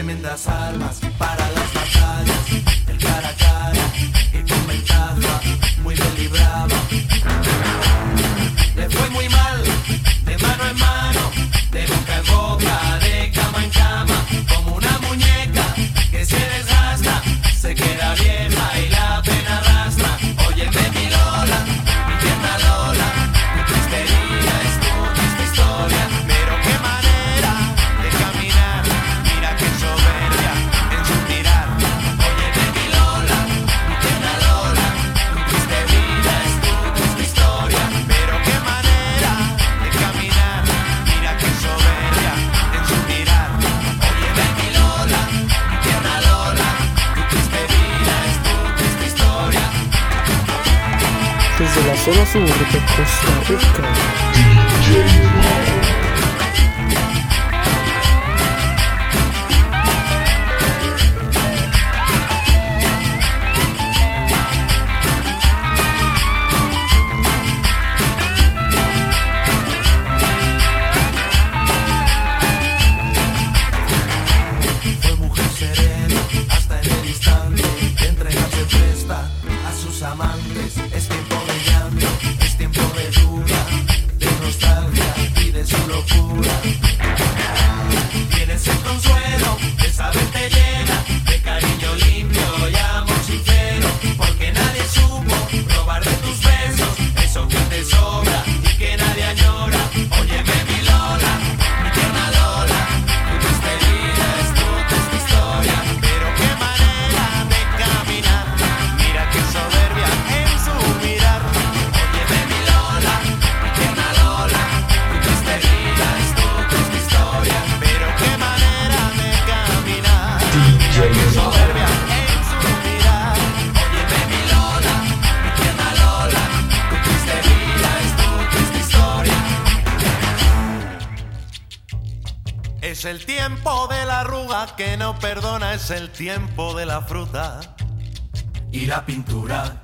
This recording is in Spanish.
tremendas armas para las batallas, el cara a cara. Desde la zona sur de Costa Rica. Fue mujer serena hasta en el distante, entrega se presta a sus amantes. Es el tiempo de la arruga que no perdona, es el tiempo de la fruta. Y la pintura.